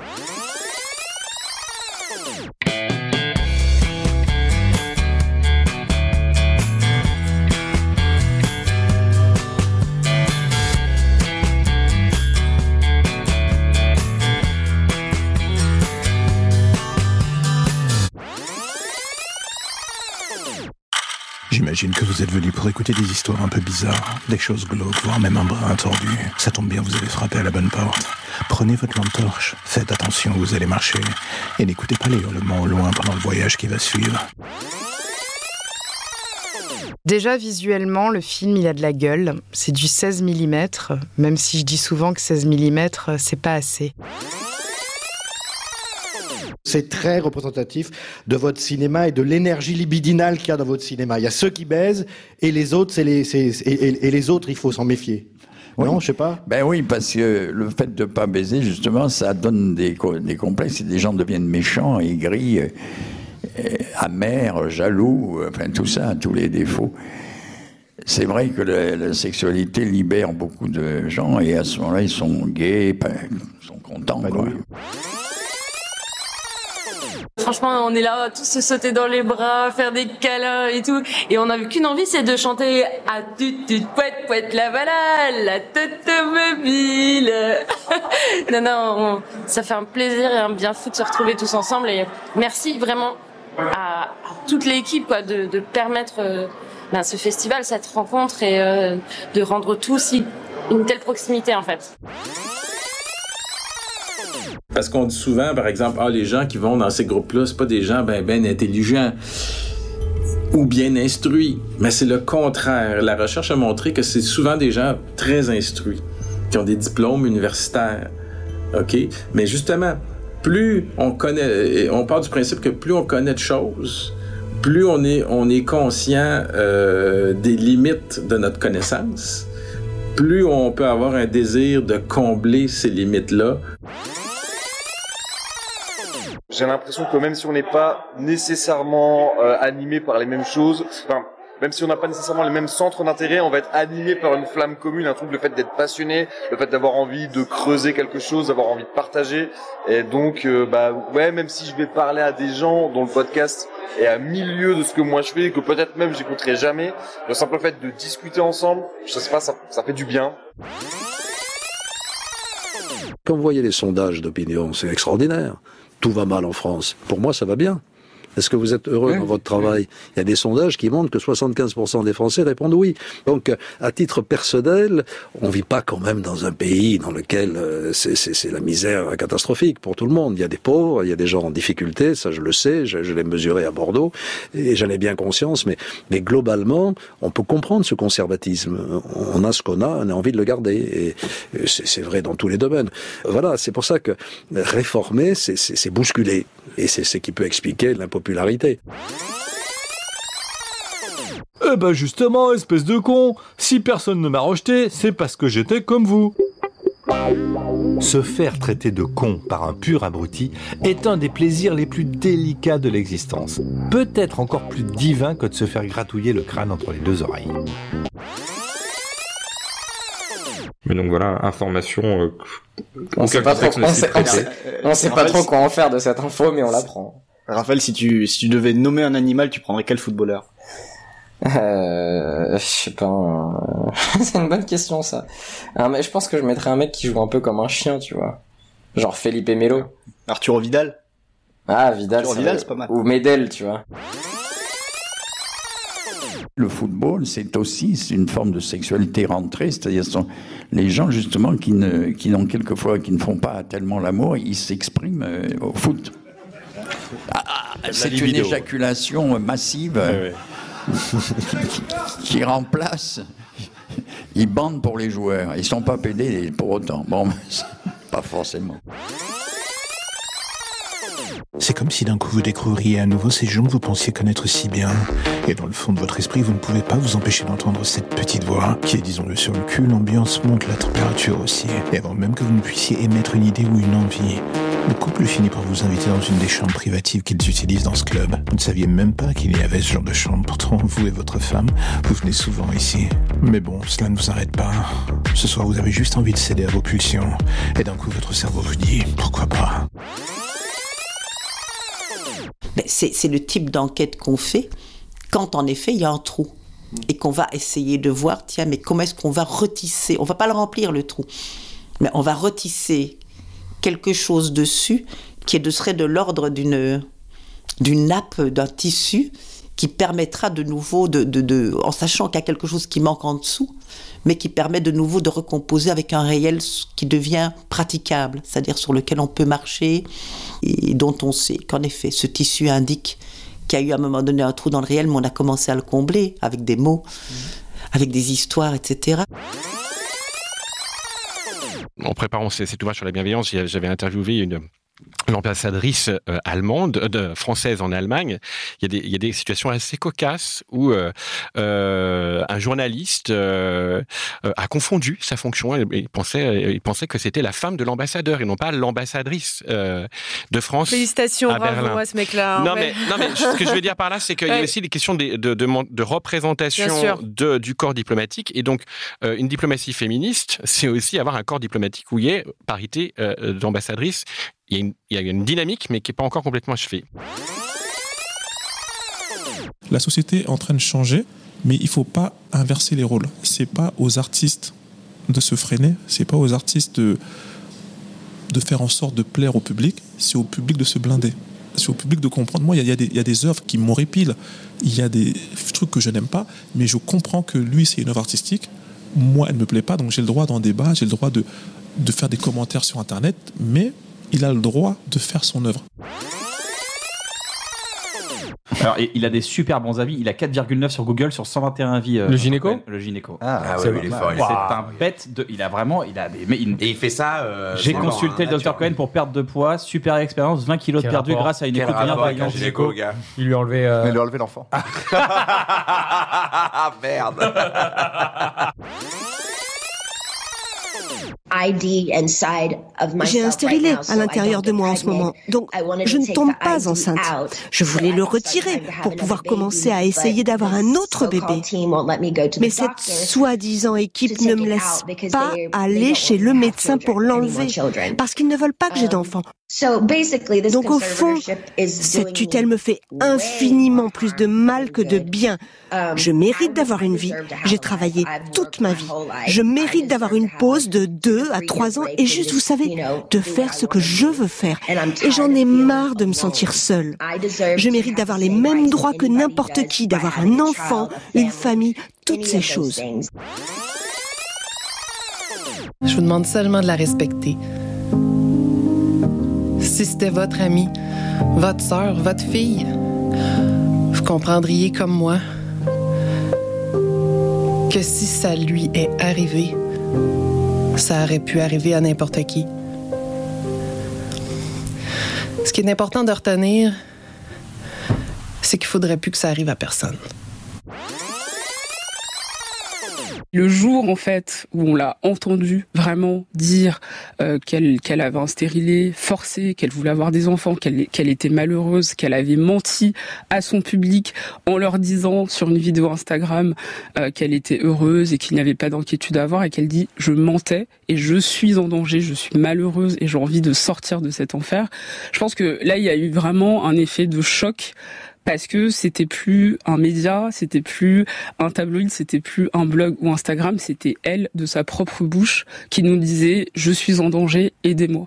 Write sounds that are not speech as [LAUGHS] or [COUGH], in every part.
Oh! J'imagine que vous êtes venu pour écouter des histoires un peu bizarres, des choses glauques, voire même un bras tordu. Ça tombe bien, vous avez frappé à la bonne porte. Prenez votre lampe torche, faites attention où vous allez marcher, et n'écoutez pas les hurlements au loin pendant le voyage qui va suivre. Déjà visuellement, le film il a de la gueule. C'est du 16 mm, même si je dis souvent que 16 mm c'est pas assez. C'est très représentatif de votre cinéma et de l'énergie libidinale qu'il y a dans votre cinéma. Il y a ceux qui baisent et les autres, c'est les, c'est- et, et les autres, il faut s'en méfier. Non, je sais pas. Ben oui, parce que le fait de pas baiser, justement, ça donne des, des complexes et des gens deviennent méchants, aigris, euh, amers, jaloux, enfin tout ça, tous les défauts. C'est vrai que la, la sexualité libère beaucoup de gens et à ce moment-là, ils sont gays, ben, ils sont contents. quoi. Franchement, on est là tous se sauter dans les bras, faire des câlins et tout. Et on n'a qu'une envie, c'est de chanter à tut tut poète poète la voilà, la tête mobile. [LAUGHS] non, non, on- ça fait un plaisir et un bien fou de se retrouver tous ensemble. Et merci vraiment à, toute l'équipe quoi, de, permettre euh, ben, ce festival, cette rencontre et euh, de rendre tout si une telle proximité en fait. Parce qu'on dit souvent, par exemple, ah, les gens qui vont dans ces groupes-là, c'est pas des gens ben, ben intelligents ou bien instruits. Mais c'est le contraire. La recherche a montré que c'est souvent des gens très instruits, qui ont des diplômes universitaires. OK? Mais justement, plus on connaît, on part du principe que plus on connaît de choses, plus on est, on est conscient euh, des limites de notre connaissance, plus on peut avoir un désir de combler ces limites-là. J'ai l'impression que même si on n'est pas nécessairement euh, animé par les mêmes choses, enfin, même si on n'a pas nécessairement les mêmes centres d'intérêt, on va être animé par une flamme commune, un truc, le fait d'être passionné, le fait d'avoir envie de creuser quelque chose, d'avoir envie de partager. Et donc, euh, bah ouais, même si je vais parler à des gens dont le podcast est à milieu de ce que moi je fais, que peut-être même j'écouterai jamais, le simple fait de discuter ensemble, je sais pas, ça, ça fait du bien. Quand vous voyez les sondages d'opinion, c'est extraordinaire. Tout va mal en France. Pour moi, ça va bien. Est-ce que vous êtes heureux dans votre travail? Il y a des sondages qui montrent que 75% des Français répondent oui. Donc, euh, à titre personnel, on vit pas quand même dans un pays dans lequel euh, c'est- la misère catastrophique pour tout le monde. Il y a des pauvres, il y a des gens en difficulté, ça je le sais, je, je l'ai mesuré à Bordeaux, et j'en ai bien conscience, mais, mais globalement, on peut comprendre ce conservatisme. On a ce qu'on a, on a envie de le garder, et c'est vrai dans tous les domaines. Voilà, c'est pour ça que réformer, c'est bousculer, et c'est ce qui peut expliquer l'impopularité. Eh ben justement, espèce de con, si personne ne m'a rejeté, c'est parce que j'étais comme vous. Se faire traiter de con par un pur abruti est un des plaisirs les plus délicats de l'existence. Peut-être encore plus divin que de se faire gratouiller le crâne entre les deux oreilles. Mais donc voilà, information. euh, On sait pas trop, on sait, on prêtait. sait- on sait pas trop quoi en faire de cette info, mais on l'apprend. Raphaël, si tu, si tu devais nommer un animal, tu prendrais quel footballeur? Euh, je sais pas. un- [LAUGHS] c'est une bonne question ça. Un mec- je pense que je mettrais un mec qui joue un peu comme un chien, tu vois. Genre Felipe Melo. Arturo Vidal? Ah Vidal. Arturo Vidal, c'est pas mal. Ou Medel, tu vois. Le football, c'est aussi une forme de sexualité rentrée, c'est-à-dire ce sont les gens justement qui ne, qui n'ont quelquefois qui ne font pas tellement l'amour, ils s'expriment euh, au foot. C'est une éjaculation massive qui, [LAUGHS] qui remplace. Ils bandent pour les joueurs. Ils sont pas pédés pour autant. Bon, [LAUGHS] pas forcément. C'est comme si d'un coup vous découvririez à nouveau ces gens que vous pensiez connaître si bien. Et dans le fond de votre esprit, vous ne pouvez pas vous empêcher d'entendre cette petite voix qui est, disons-le sur le cul, l'ambiance monte, la température aussi. Et avant même que vous ne puissiez émettre une idée ou une envie, le couple finit par vous inviter dans une des chambres privatives qu'ils utilisent dans ce club. Vous ne saviez même pas qu'il y avait ce genre de chambre. Pourtant, vous et votre femme, vous venez souvent ici. Mais bon, cela ne vous arrête pas. Ce soir, vous avez juste envie de céder à vos pulsions. Et d'un coup, votre cerveau vous dit, pourquoi pas? Ben, c'est le type d'enquête qu'on fait quand en effet il y a un trou et qu'on va essayer de voir, tiens, mais comment est-ce qu'on va retisser? On va pas le remplir le trou, mais on va retisser quelque chose dessus qui serait de l'ordre d'une d'une nappe, d'un tissu qui permettra de nouveau, de, de, en sachant qu'il y a quelque chose qui manque en dessous, mais qui permet de nouveau de recomposer avec un réel qui devient praticable, c'est-à-dire sur lequel on peut marcher et dont on sait qu'en effet ce tissu indique qu'il y a eu à un moment donné un trou dans le réel, mais on a commencé à le combler avec des mots, avec des histoires, etc. En préparant cet ouvrage sur la bienveillance, j'avais interviewé une l'ambassadrice euh, allemande, euh, française en Allemagne, il y, a des, situations assez cocasses où euh un journaliste euh, a confondu sa fonction. Il pensait, il pensait que c'était la femme de l'ambassadeur et non pas l'ambassadrice de France. Félicitations, à bravo Berlin. à ce mec-là. Non, mais, non, mais ce que je veux dire par là, c'est qu'il y a aussi des questions de, de, de, de représentation de, du corps diplomatique. Et donc, euh, une diplomatie féministe, c'est aussi avoir un corps diplomatique où il y a parité euh, d'ambassadrice. Il y, a une, il y a une dynamique, mais qui n'est pas encore complètement achevée. La société est en train de changer, mais il faut pas inverser les rôles. C'est pas aux artistes de se freiner, c'est pas aux artistes de, faire en sorte de plaire au public, c'est au public de se blinder. C'est au public de comprendre. Moi, il y a- il y, a des- il y a des œuvres qui m'horripilent, il y a des trucs que je n'aime pas, mais je comprends que lui, c'est une œuvre artistique. Moi, elle ne me plaît pas, donc j'ai le droit d'en débat, j'ai le droit de, de faire des commentaires sur Internet, mais il a le droit de faire son œuvre. Alors, il a des super bons avis. Il a 4,9 sur Google sur 121 avis. euh, Le gynéco. Le gynéco. Ah, ah C'est- ouais, il est fort, il est C'est fort. un bête de. Il a vraiment. Il a des. mais il- Et il fait ça. euh, J'ai consulté hein, le Dr Cohen pour perdre de poids, super expérience, 20 kilos de perdu grâce à une écoute bienveillante. un gynéco, gars Il lui a enlevé. euh, Il lui a enlevé l'enfant. [LAUGHS] Ah merde. [LAUGHS] J'ai un stérilet à l'intérieur de moi en ce moment, donc je ne tombe pas enceinte. Je voulais le retirer pour pouvoir commencer à essayer d'avoir un autre bébé. Mais cette soi-disant équipe ne me laisse pas aller chez le médecin pour l'enlever, parce qu'ils ne veulent pas que j'ai d'enfants. Donc au fond, cette tutelle me fait infiniment plus de mal que de bien. Je mérite d'avoir une vie. J'ai travaillé toute ma vie. Je mérite d'avoir une pause de deux à trois ans et juste, vous savez, de faire ce que je veux faire. Et j'en ai marre de me sentir seule. Je mérite d'avoir les mêmes droits que n'importe qui, d'avoir un enfant, une famille, toutes ces choses. Je vous demande seulement de la respecter. Si c'était votre amie, votre sœur, votre fille, vous comprendriez comme moi que si ça lui est arrivé, ça aurait pu arriver à n'importe qui. Ce qui est important de retenir, c'est qu'il faudrait plus que ça arrive à personne. Le jour, en fait, où on l'a entendu vraiment dire euh, qu'elle qu'elle avait un stérilet forcé, qu'elle voulait avoir des enfants, qu'elle qu'elle était malheureuse, qu'elle avait menti à son public en leur disant sur une vidéo Instagram euh, qu'elle était heureuse et qu'il n'y avait pas d'inquiétude à avoir et qu'elle dit je mentais et je suis en danger, je suis malheureuse et j'ai envie de sortir de cet enfer. Je pense que là, il y a eu vraiment un effet de choc parce que c'était plus un média, c'était plus un tabloïd, c'était plus un blog ou Instagram, c'était elle de sa propre bouche qui nous disait je suis en danger, aidez-moi.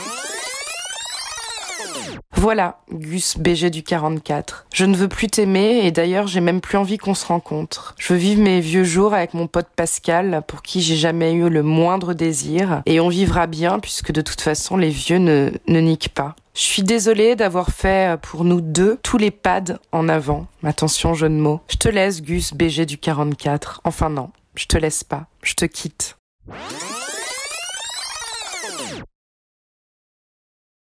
Voilà, Gus BG du 44. Je ne veux plus t'aimer et d'ailleurs j'ai même plus envie qu'on se rencontre. Je veux vivre mes vieux jours avec mon pote Pascal pour qui j'ai jamais eu le moindre désir et on vivra bien puisque de toute façon les vieux ne, niquent pas. Je suis désolée d'avoir fait pour nous deux tous les pads en avant. Attention jeu de mots. Je te laisse Gus BG du 44. Enfin non, je te laisse pas. Je te quitte.